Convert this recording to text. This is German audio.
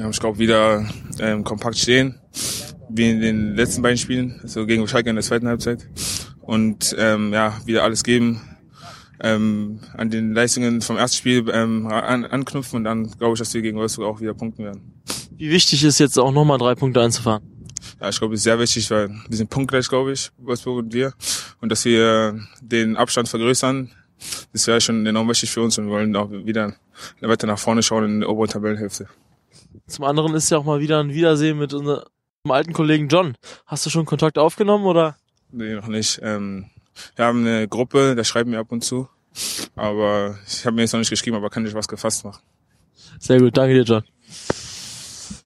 Wir haben, ich glaube, wieder ähm, kompakt stehen, wie in den letzten beiden Spielen, so gegen Schalke in der zweiten Halbzeit. Und ähm, ja, wieder alles geben, ähm, an den Leistungen vom ersten Spiel ähm, an, anknüpfen und dann glaube ich, dass wir gegen Wolfsburg auch wieder punkten werden. Wie wichtig ist jetzt auch nochmal drei Punkte einzufahren? Ja, ich glaube, es ist sehr wichtig, weil wir sind punktgleich, glaube ich, Wolfsburg und wir. Und dass wir den Abstand vergrößern, das wäre schon enorm wichtig für uns und wir wollen auch wieder weiter nach vorne schauen in der oberen Tabellenhälfte. Zum anderen ist ja auch mal wieder ein Wiedersehen mit unserem alten Kollegen John. Hast du schon Kontakt aufgenommen oder? Nee, noch nicht. Ähm, wir haben eine Gruppe, da schreiben wir ab und zu. Aber ich habe mir jetzt noch nicht geschrieben, aber kann ich was gefasst machen. Sehr gut, danke dir, John.